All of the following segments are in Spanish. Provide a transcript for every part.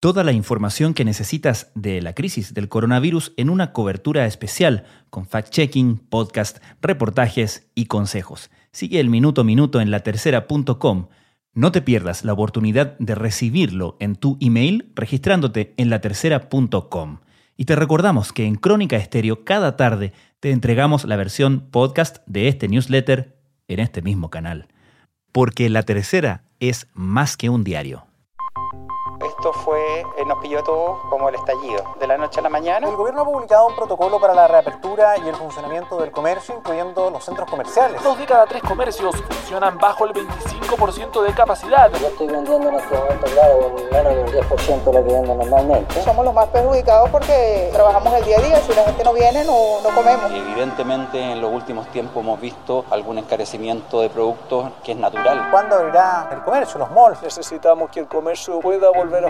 Toda la información que necesitas de la crisis del coronavirus en una cobertura especial con fact-checking, podcast, reportajes y consejos. Sigue el minuto a minuto en latercera.com. No te pierdas la oportunidad de recibirlo en tu email registrándote en latercera.com. Y te recordamos que en Crónica Estéreo cada tarde te entregamos la versión podcast de este newsletter en este mismo canal. Porque La Tercera es más que un diario. Esto fue, eh, nos pilló a todos como el estallido. De la noche a la mañana. El gobierno ha publicado un protocolo para la reapertura y el funcionamiento del comercio, incluyendo los centros comerciales. Dos de cada tres comercios funcionan bajo el 25% de capacidad. Yo estoy vendiendo en este momento, claro, menos de un 10% de lo que vendo normalmente. Somos los más perjudicados porque trabajamos el día a día. Si la gente no viene, no, no comemos. Evidentemente, en los últimos tiempos hemos visto algún encarecimiento de productos que es natural. ¿Cuándo abrirá el comercio, los malls? Necesitamos que el comercio pueda volver a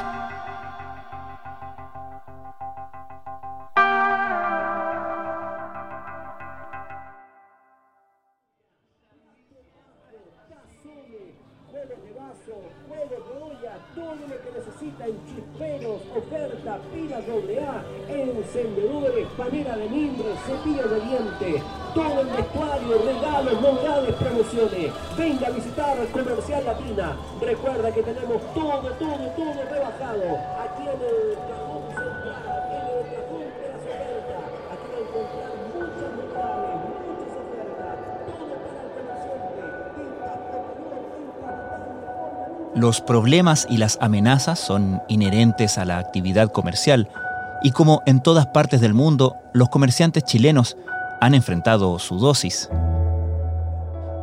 Chisperos, oferta, pilas AA, encendedores, panera de mimbre, cepillo de dientes, todo el vestuario, regalos, novedades, promociones. Venga a visitar Comercial Latina. Recuerda que tenemos todo, todo, todo rebajado. Aquí en el Los problemas y las amenazas son inherentes a la actividad comercial y como en todas partes del mundo, los comerciantes chilenos han enfrentado su dosis.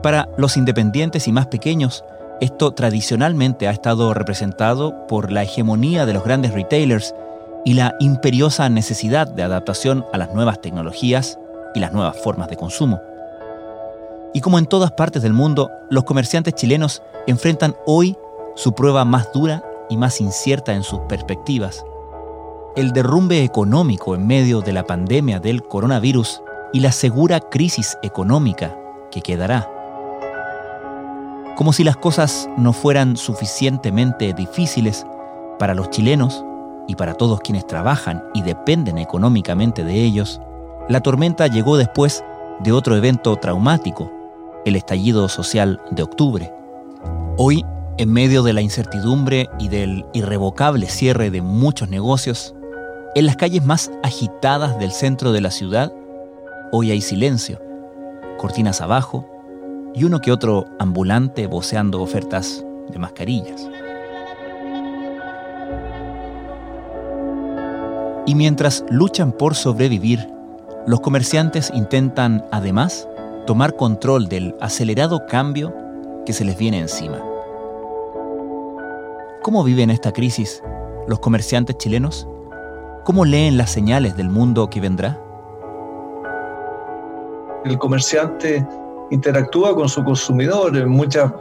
Para los independientes y más pequeños, esto tradicionalmente ha estado representado por la hegemonía de los grandes retailers y la imperiosa necesidad de adaptación a las nuevas tecnologías y las nuevas formas de consumo. Y como en todas partes del mundo, los comerciantes chilenos enfrentan hoy su prueba más dura y más incierta en sus perspectivas. El derrumbe económico en medio de la pandemia del coronavirus y la segura crisis económica que quedará. Como si las cosas no fueran suficientemente difíciles para los chilenos y para todos quienes trabajan y dependen económicamente de ellos, la tormenta llegó después de otro evento traumático, el estallido social de octubre. Hoy, en medio de la incertidumbre y del irrevocable cierre de muchos negocios, en las calles más agitadas del centro de la ciudad, hoy hay silencio, cortinas abajo y uno que otro ambulante voceando ofertas de mascarillas. Y mientras luchan por sobrevivir, los comerciantes intentan además tomar control del acelerado cambio que se les viene encima. ¿Cómo viven esta crisis los comerciantes chilenos? ¿Cómo leen las señales del mundo que vendrá? El comerciante interactúa con su consumidor, en muchas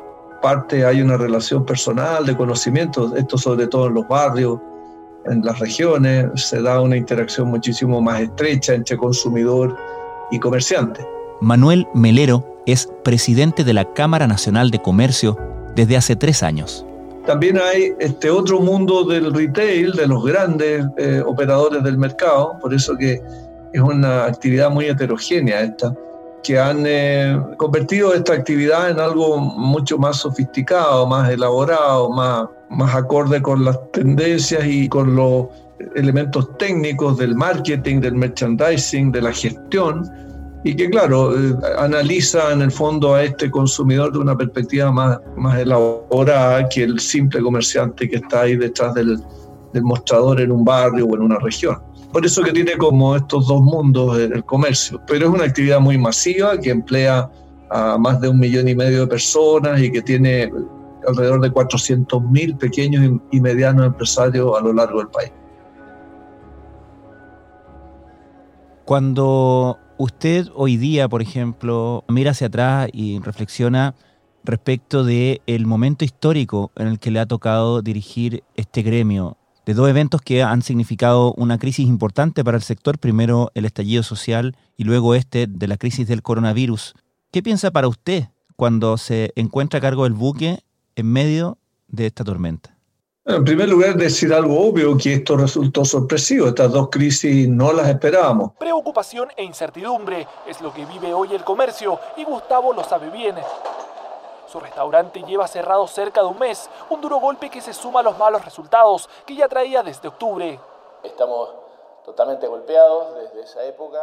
partes hay una relación personal de conocimiento, esto sobre todo en los barrios, en las regiones, se da una interacción muchísimo más estrecha entre consumidor y comerciante. Manuel Melero es presidente de la Cámara Nacional de Comercio desde hace tres años. También hay este otro mundo del retail, de los grandes eh, operadores del mercado, por eso que es una actividad muy heterogénea esta, que han eh, convertido esta actividad en algo mucho más sofisticado, más elaborado, más, más acorde con las tendencias y con los elementos técnicos del marketing, del merchandising, de la gestión, y que claro, eh, analiza en el fondo a este consumidor de una perspectiva más, más elaborada que el simple comerciante que está ahí detrás del, mostrador en un barrio o en una región. Por eso que tiene como estos dos mundos el comercio. Pero es una actividad muy masiva que emplea a más de un millón y medio de personas y que tiene alrededor de 400 mil pequeños y medianos empresarios a lo largo del país. Cuando usted hoy día, por ejemplo, mira hacia atrás y reflexiona respecto del el momento histórico en el que le ha tocado dirigir este gremio, de dos eventos que han significado una crisis importante para el sector, primero el estallido social y luego este de la crisis del coronavirus. ¿Qué piensa para usted cuando se encuentra a cargo del buque en medio de esta tormenta? En primer lugar, decir algo obvio, que esto resultó sorpresivo. Estas dos crisis no las esperábamos. Preocupación e incertidumbre es lo que vive hoy el comercio y Gustavo lo sabe bien. Su restaurante lleva cerrado cerca de un mes, un duro golpe que se suma a los malos resultados que ya traía desde octubre. Estamos totalmente golpeados desde esa época.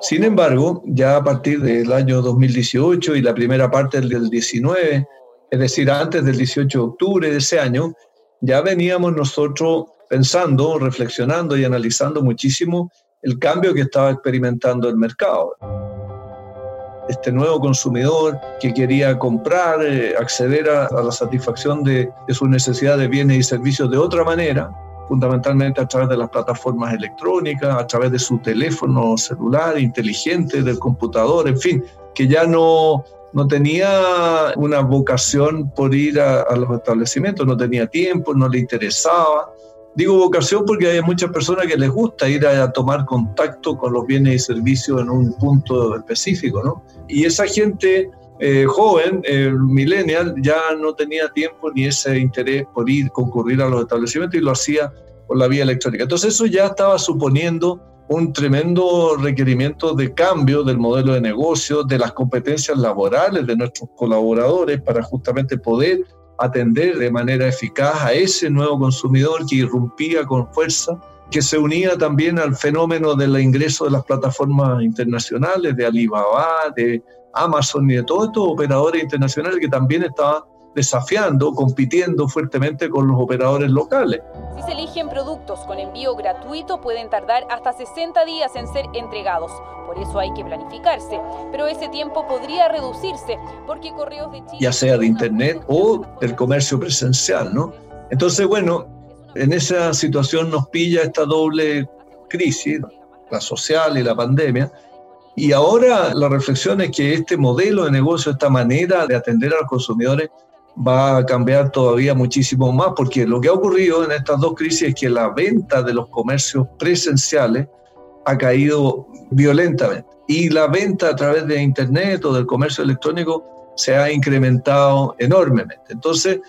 Sin embargo, ya a partir del año 2018 y la primera parte del 19, es decir, antes del 18 de octubre de ese año, ya veníamos nosotros pensando, reflexionando y analizando muchísimo el cambio que estaba experimentando el mercado. Este nuevo consumidor que quería comprar, eh, acceder a, la satisfacción de, de sus necesidades de bienes y servicios de otra manera, fundamentalmente a través de las plataformas electrónicas, a través de su teléfono celular inteligente, del computador, en fin, que ya no, no tenía una vocación por ir a, los establecimientos, no tenía tiempo, no le interesaba. Digo vocación porque hay muchas personas que les gusta ir a, tomar contacto con los bienes y servicios en un punto específico, ¿no? Y esa gente eh, joven, eh, millennial, ya no tenía tiempo ni ese interés por ir, concurrir a los establecimientos y lo hacía por la vía electrónica. Entonces eso ya estaba suponiendo un tremendo requerimiento de cambio del modelo de negocio, de las competencias laborales de nuestros colaboradores para justamente poder atender de manera eficaz a ese nuevo consumidor que irrumpía con fuerza, que se unía también al fenómeno del ingreso de las plataformas internacionales, de Alibaba, de Amazon y de todos estos operadores internacionales que también estaban desafiando, compitiendo fuertemente con los operadores locales. Si se eligen productos con envío gratuito, pueden tardar hasta 60 días en ser entregados. Por eso hay que planificarse. Pero ese tiempo podría reducirse porque Correos de Chile... Ya sea de Internet o del comercio presencial, ¿no? Entonces, bueno, en esa situación nos pilla esta doble crisis, la social y la pandemia. Y ahora la reflexión es que este modelo de negocio, esta manera de atender a los consumidores, va a cambiar todavía muchísimo más, porque lo que ha ocurrido en estas dos crisis es que la venta de los comercios presenciales ha caído violentamente y la venta a través de Internet o del comercio electrónico se ha incrementado enormemente. Entonces,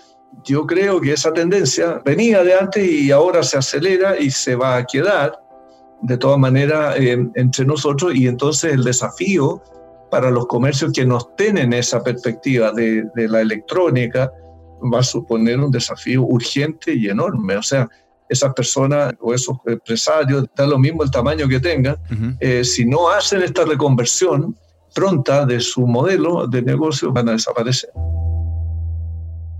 yo creo que esa tendencia venía de antes y ahora se acelera y se va a quedar de todas maneras eh, entre nosotros y entonces el desafío para los comercios que no tienen esa perspectiva de, la electrónica va a suponer un desafío urgente y enorme. O sea, esas personas o esos empresarios, da lo mismo el tamaño que tengan, eh, si no hacen esta reconversión pronta de su modelo de negocio, van a desaparecer.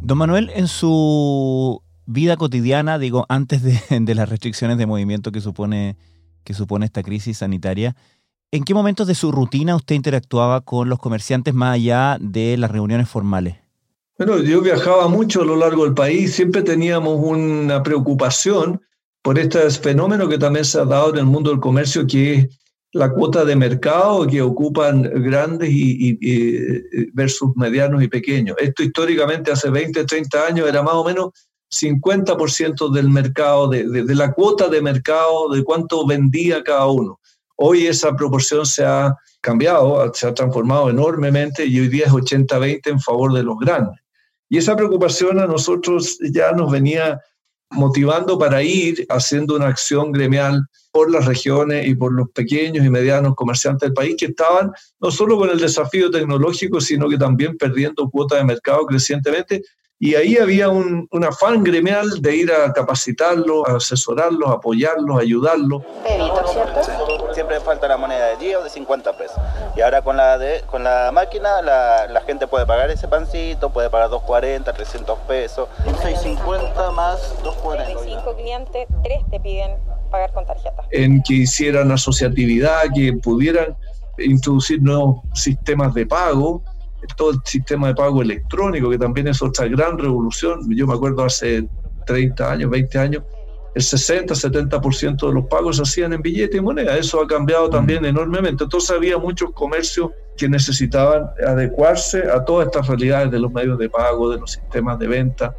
Don Manuel, en su vida cotidiana, digo, antes de, de las restricciones de movimiento que supone, que supone esta crisis sanitaria, ¿En qué momentos de su rutina usted interactuaba con los comerciantes más allá de las reuniones formales? Bueno, yo viajaba mucho a lo largo del país, siempre teníamos una preocupación por este fenómeno que también se ha dado en el mundo del comercio, que es la cuota de mercado que ocupan grandes y, versus medianos y pequeños. Esto históricamente hace 20, 30 años era más o menos 50% del mercado, de la cuota de mercado, de cuánto vendía cada uno. Hoy esa proporción se ha cambiado, se ha transformado enormemente y hoy día es 80-20 en favor de los grandes. Y esa preocupación a nosotros ya nos venía motivando para ir haciendo una acción gremial por las regiones y por los pequeños y medianos comerciantes del país que estaban no solo con el desafío tecnológico, sino que también perdiendo cuota de mercado crecientemente y ahí había un, afán gremial de ir a capacitarlos, a asesorarlos, apoyarlos, ayudarlos. Siempre falta la moneda de 10 o de 50 pesos. Y ahora con la, de, con la máquina la, la gente puede pagar ese pancito, puede pagar 240, 300 pesos. 650 más 240. 5 clientes, 3 te piden pagar con tarjeta. En que hicieran asociatividad, que pudieran introducir nuevos sistemas de pago todo el sistema de pago electrónico, que también es otra gran revolución. Yo me acuerdo hace 30 años, 20 años, el 60, 70% de los pagos se hacían en billete y moneda. Eso ha cambiado también mm. enormemente. Entonces había muchos comercios que necesitaban adecuarse a todas estas realidades de los medios de pago, de los sistemas de venta,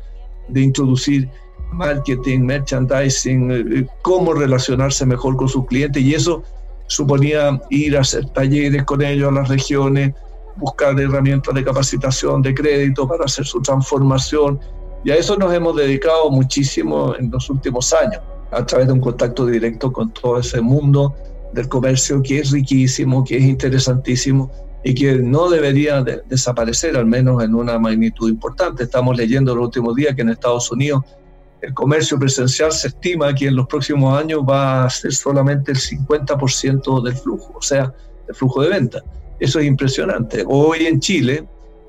de introducir marketing, merchandising, eh, cómo relacionarse mejor con sus clientes y eso suponía ir a hacer talleres con ellos a las regiones, buscar herramientas de capacitación, de crédito para hacer su transformación. Y a eso nos hemos dedicado muchísimo en los últimos años, a través de un contacto directo con todo ese mundo del comercio que es riquísimo, que es interesantísimo y que no debería desaparecer, al menos en una magnitud importante. Estamos leyendo los últimos días que en Estados Unidos el comercio presencial se estima que en los próximos años va a ser solamente el 50% del flujo, o sea, el flujo de venta. Eso es impresionante. Hoy en Chile,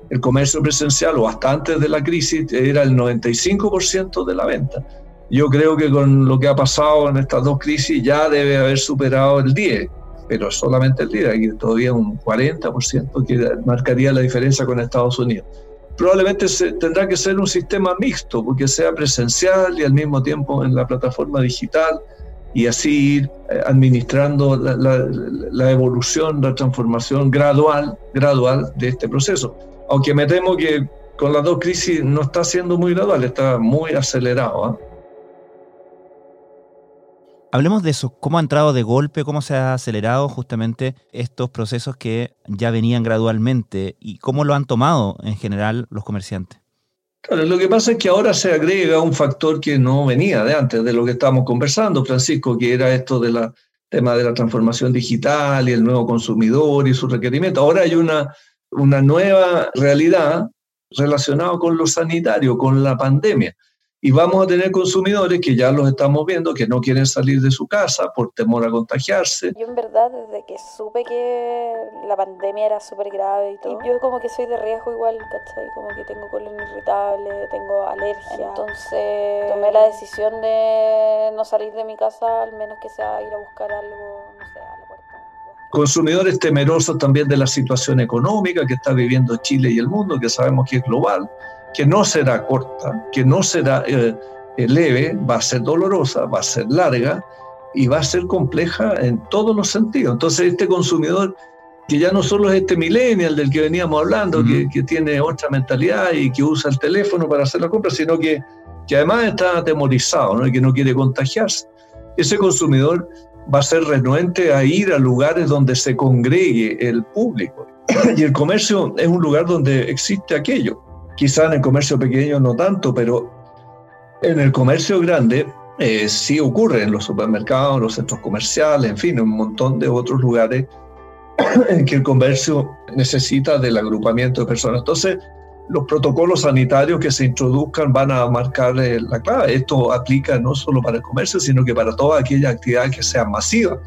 el comercio presencial, o hasta antes de la crisis, era el 95% de la venta. Yo creo que con lo que ha pasado en estas dos crisis ya debe haber superado el 10, pero solamente el 10, hay todavía un 40% que marcaría la diferencia con Estados Unidos probablemente se, tendrá que ser un sistema mixto, porque sea presencial y al mismo tiempo en la plataforma digital y así ir eh, administrando la, evolución, la transformación gradual, gradual de este proceso. Aunque me temo que con las dos crisis no está siendo muy gradual, está muy acelerado. ¿ah? Hablemos de eso, cómo ha entrado de golpe, cómo se ha acelerado justamente estos procesos que ya venían gradualmente y cómo lo han tomado en general los comerciantes. Lo que pasa es que ahora se agrega un factor que no venía de antes, de lo que estábamos conversando, Francisco, que era esto del tema de la transformación digital y el nuevo consumidor y sus requerimientos. Ahora hay una, una nueva realidad relacionada con lo sanitario, con la pandemia. Y vamos a tener consumidores que ya los estamos viendo, que no quieren salir de su casa por temor a contagiarse. Yo en verdad desde que supe que la pandemia era súper grave y todo, yo como que soy de riesgo igual, ¿cachai? Como que tengo colon irritable, tengo alergia. Entonces tomé la decisión de no salir de mi casa, al menos que sea ir a buscar algo, no sé, a la puerta. Consumidores temerosos también de la situación económica que está viviendo Chile y el mundo, que sabemos que es global que no será corta, que no será eh, eh, leve, va a ser dolorosa, va a ser larga y va a ser compleja en todos los sentidos. Entonces este consumidor, que ya no solo es este millennial del que veníamos hablando, que, que, tiene otra mentalidad y que usa el teléfono para hacer la compra, sino que, que además está atemorizado ¿no? y que no quiere contagiarse. Ese consumidor va a ser renuente a ir a lugares donde se congregue el público. Y el comercio es un lugar donde existe aquello. Quizá en el comercio pequeño no tanto, pero en el comercio grande eh, sí ocurre en los supermercados, los centros comerciales, en fin, en un montón de otros lugares en que el comercio necesita del agrupamiento de personas. Entonces, los protocolos sanitarios que se introduzcan van a marcar eh, la clave. Esto aplica no solo para el comercio, sino que para toda aquella actividad que sea masiva.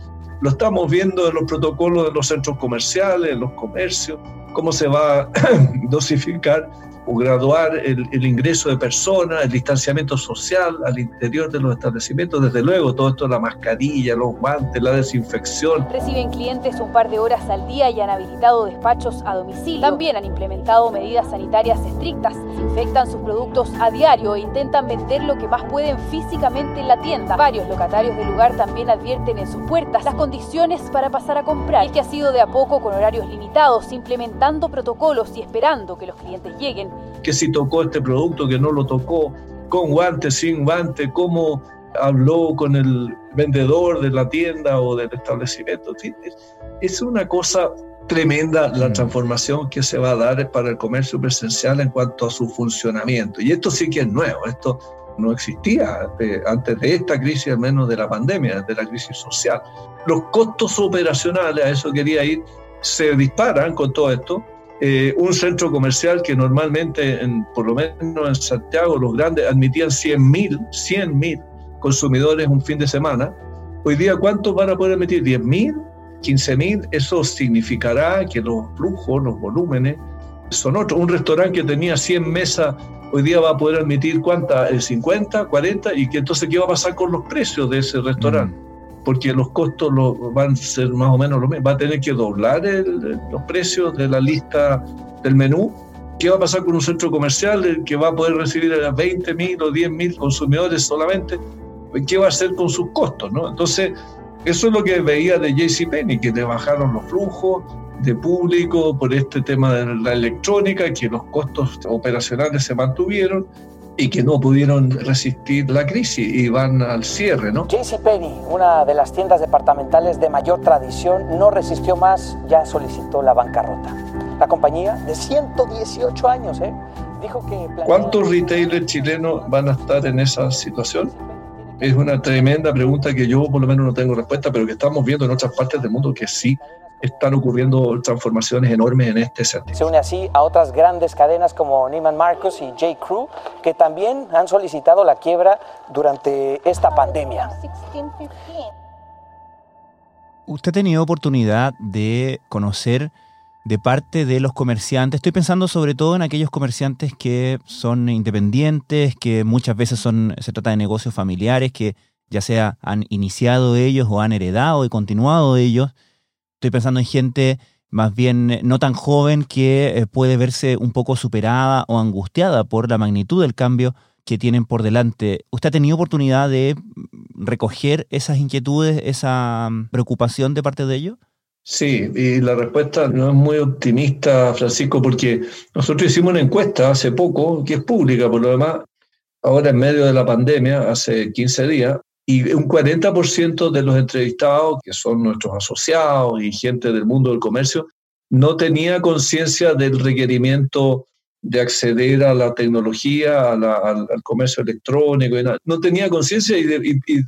Lo estamos viendo en los protocolos de los centros comerciales, en los comercios, cómo se va a dosificar graduar el, el, ingreso de personas, el distanciamiento social al interior de los establecimientos, desde luego todo esto, la mascarilla, los guantes, la desinfección. Reciben clientes un par de horas al día y han habilitado despachos a domicilio. También han implementado medidas sanitarias estrictas, infectan sus productos a diario e intentan vender lo que más pueden físicamente en la tienda. Varios locatarios del lugar también advierten en sus puertas las condiciones para pasar a comprar, y que ha sido de a poco con horarios limitados, implementando protocolos y esperando que los clientes lleguen que si tocó este producto, que no lo tocó, con guantes, sin guantes, cómo habló con el vendedor de la tienda o del establecimiento. Es una cosa tremenda la mm. transformación que se va a dar para el comercio presencial en cuanto a su funcionamiento. Y esto sí que es nuevo, esto no existía antes de esta crisis, al menos de la pandemia, de la crisis social. Los costos operacionales, a eso quería ir, se disparan con todo esto eh, un centro comercial que normalmente, en, por lo menos en Santiago, los grandes admitían 100.000 100 consumidores un fin de semana. Hoy día, ¿cuántos van a poder admitir? ¿10.000? ¿15.000? Eso significará que los flujos, los volúmenes, son otros. Un restaurante que tenía 100 mesas, hoy día va a poder admitir cuántas, 50, 40, y que entonces, ¿qué va a pasar con los precios de ese restaurante? Mm porque los costos van a ser más o menos lo mismo. Va a tener que doblar los precios de la lista del menú. ¿Qué va a pasar con un centro comercial que va a poder recibir a 20 mil o 10 mil consumidores solamente? ¿Qué va a hacer con sus costos? ¿no? Entonces, eso es lo que veía de JCPenney, que le bajaron los flujos de público por este tema de la electrónica, que los costos operacionales se mantuvieron y que no pudieron resistir la crisis y van al cierre, ¿no? JCPenney, una de las tiendas departamentales de mayor tradición, no resistió más, ya solicitó la bancarrota. La compañía de 118 años, ¿eh? Dijo que... ¿Cuántos retailers chilenos van a estar en esa situación? Es una tremenda pregunta que yo por lo menos no tengo respuesta, pero que estamos viendo en otras partes del mundo que sí están ocurriendo transformaciones enormes en este sentido. Se une así a otras grandes cadenas como Neiman Marcus y J. Crew, que también han solicitado la quiebra durante esta pandemia. ¿Usted ha tenido oportunidad de conocer de parte de los comerciantes? Estoy pensando sobre todo en aquellos comerciantes que son independientes, que muchas veces son, se trata de negocios familiares, que ya sea han iniciado ellos o han heredado y continuado ellos Estoy pensando en gente más bien eh, no tan joven que eh, puede verse un poco superada o angustiada por la magnitud del cambio que tienen por delante. ¿Usted ha tenido oportunidad de mm, recoger esas inquietudes, esa mm, preocupación de parte de ellos? Sí, y la respuesta no es muy optimista, Francisco, porque nosotros hicimos una encuesta hace poco, que es pública por lo demás, ahora en medio de la pandemia, hace 15 días, y un 40% de los entrevistados, que son nuestros asociados y gente del mundo del comercio, no tenía conciencia del requerimiento de acceder a la tecnología, al, comercio electrónico, no tenía conciencia y,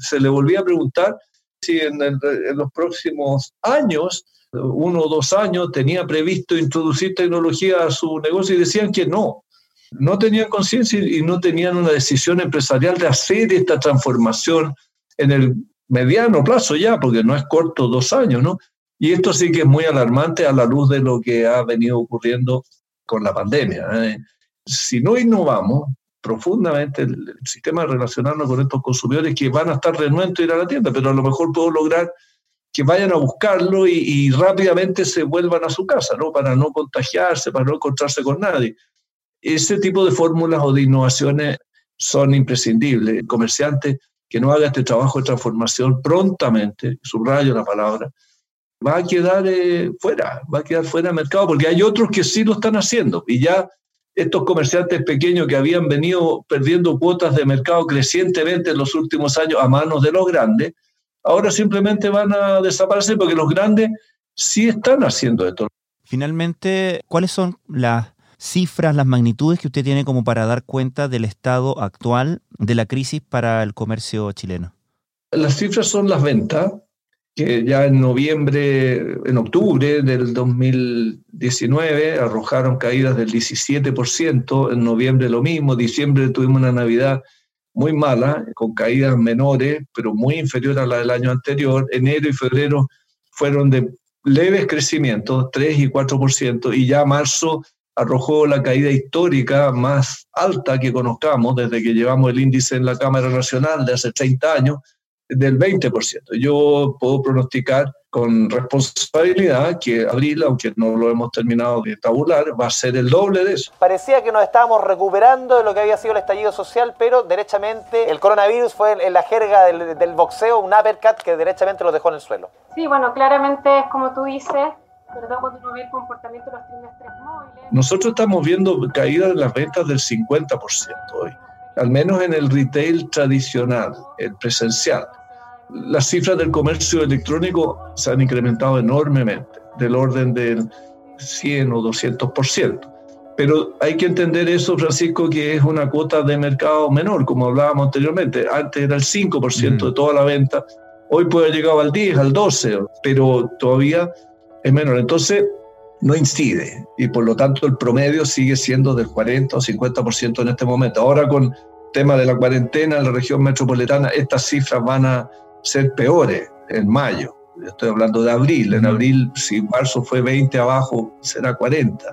se le volvía a preguntar si en, en, los próximos años, uno o dos años, tenía previsto introducir tecnología a su negocio y decían que no. No tenían conciencia y no tenían una decisión empresarial de hacer esta transformación en el mediano plazo ya, porque no es corto dos años, ¿no? Y esto sí que es muy alarmante a la luz de lo que ha venido ocurriendo con la pandemia. ¿eh? Si no innovamos profundamente el, sistema de relacionarnos con estos consumidores que van a estar renuentes a ir a la tienda, pero a lo mejor puedo lograr que vayan a buscarlo y, y, rápidamente se vuelvan a su casa, ¿no? Para no contagiarse, para no encontrarse con nadie. Ese tipo de fórmulas o de innovaciones son imprescindibles. El comerciante que no haga este trabajo de transformación prontamente, subrayo la palabra, va a quedar eh, fuera, va a quedar fuera del mercado, porque hay otros que sí lo están haciendo. Y ya estos comerciantes pequeños que habían venido perdiendo cuotas de mercado crecientemente en los últimos años a manos de los grandes, ahora simplemente van a desaparecer porque los grandes sí están haciendo esto. Finalmente, ¿cuáles son las cifras, las magnitudes que usted tiene como para dar cuenta del estado actual de la crisis para el comercio chileno? Las cifras son las ventas, que ya en noviembre, en octubre del 2019 arrojaron caídas del 17%, en noviembre lo mismo, diciembre tuvimos una Navidad muy mala, con caídas menores, pero muy inferior a la del año anterior, enero y febrero fueron de leves crecimientos, 3 y 4%, y ya marzo arrojó la caída histórica más alta que conozcamos desde que llevamos el índice en la Cámara Nacional de hace 30 años, del 20%. Yo puedo pronosticar con responsabilidad que abril, aunque no lo hemos terminado de tabular, va a ser el doble de eso. Parecía que nos estábamos recuperando de lo que había sido el estallido social, pero derechamente el coronavirus fue en la jerga del, del boxeo un uppercut que derechamente lo dejó en el suelo. Sí, bueno, claramente es como tú dices, cuando uno ve el comportamiento de los trimestres móviles. Nosotros estamos viendo caídas en las ventas del 50% hoy, al menos en el retail tradicional, el presencial. Las cifras del comercio electrónico se han incrementado enormemente, del orden del 100 o 200%. Pero hay que entender eso, Francisco, que es una cuota de mercado menor, como hablábamos anteriormente. Antes era el 5% de toda la venta, hoy puede llegar al 10, al 12, pero todavía es menor. Entonces, no incide y por lo tanto el promedio sigue siendo del 40 o 50% en este momento. Ahora con el tema de la cuarentena en la región metropolitana, estas cifras van a ser peores en mayo. Estoy hablando de abril. En abril, si marzo fue 20 abajo, será 40.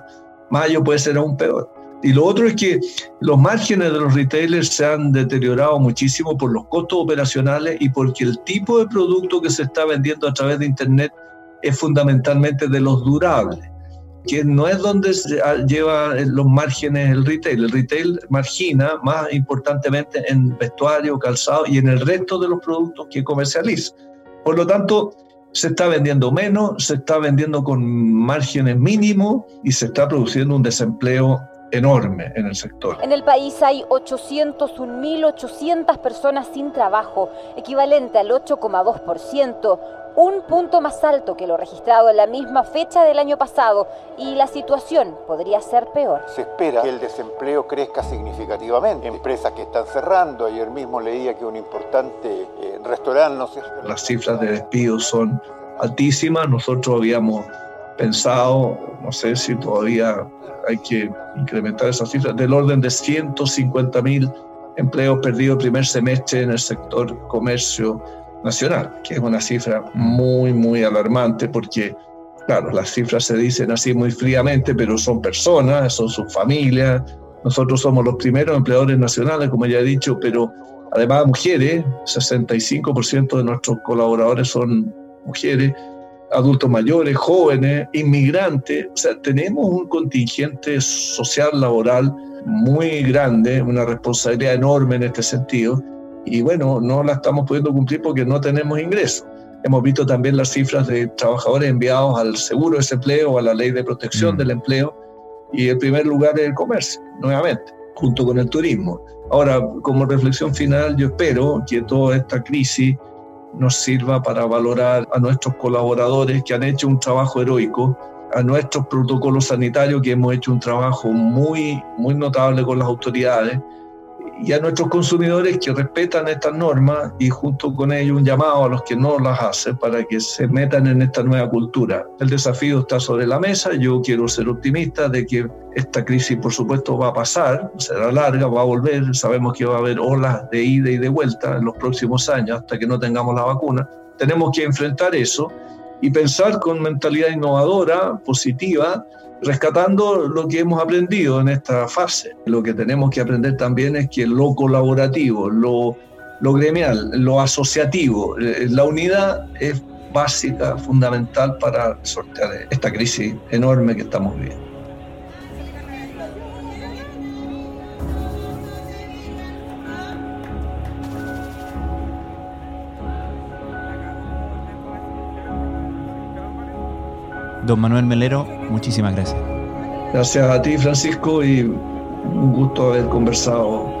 Mayo puede ser aún peor. Y lo otro es que los márgenes de los retailers se han deteriorado muchísimo por los costos operacionales y porque el tipo de producto que se está vendiendo a través de Internet es fundamentalmente de los durables, que no es donde se lleva los márgenes el retail. El retail margina más importantemente en vestuario, calzado y en el resto de los productos que comercializa. Por lo tanto, se está vendiendo menos, se está vendiendo con márgenes mínimos y se está produciendo un desempleo enorme en el sector. En el país hay 801.800 personas sin trabajo, equivalente al 8,2%, un punto más alto que lo registrado en la misma fecha del año pasado, y la situación podría ser peor. Se espera que el desempleo crezca significativamente. Empresas que están cerrando, ayer mismo leía que un importante eh, restaurante, no sé. Las cifras de despidos son altísimas, nosotros habíamos pensado, no sé si todavía hay que incrementar esas cifras, del orden de 150 mil empleos perdidos el primer semestre en el sector comercio nacional, que es una cifra muy, muy alarmante porque, claro, las cifras se dicen así muy fríamente, pero son personas, son sus familias. Nosotros somos los primeros empleadores nacionales, como ya he dicho, pero además mujeres, 65% de nuestros colaboradores son mujeres adultos mayores, jóvenes, inmigrantes. O sea, tenemos un contingente social, laboral muy grande, una responsabilidad enorme en este sentido. Y bueno, no la estamos pudiendo cumplir porque no tenemos ingresos. Hemos visto también las cifras de trabajadores enviados al seguro de desempleo, a la ley de protección mm. del empleo. Y el primer lugar es el comercio, nuevamente, junto con el turismo. Ahora, como reflexión final, yo espero que toda esta crisis nos sirva para valorar a nuestros colaboradores que han hecho un trabajo heroico, a nuestros protocolos sanitarios que hemos hecho un trabajo muy, muy notable con las autoridades y a nuestros consumidores que respetan estas normas y junto con ello un llamado a los que no las hacen para que se metan en esta nueva cultura. El desafío está sobre la mesa, yo quiero ser optimista de que esta crisis por supuesto va a pasar, será larga, va a volver, sabemos que va a haber olas de ida y de vuelta en los próximos años hasta que no tengamos la vacuna. Tenemos que enfrentar eso y pensar con mentalidad innovadora, positiva, rescatando lo que hemos aprendido en esta fase. Lo que tenemos que aprender también es que lo colaborativo, lo, lo gremial, lo asociativo, eh, la unidad es básica, fundamental para sortear esta crisis enorme que estamos viviendo. Don Manuel Melero, muchísimas gracias. Gracias a ti, Francisco, y un gusto haber conversado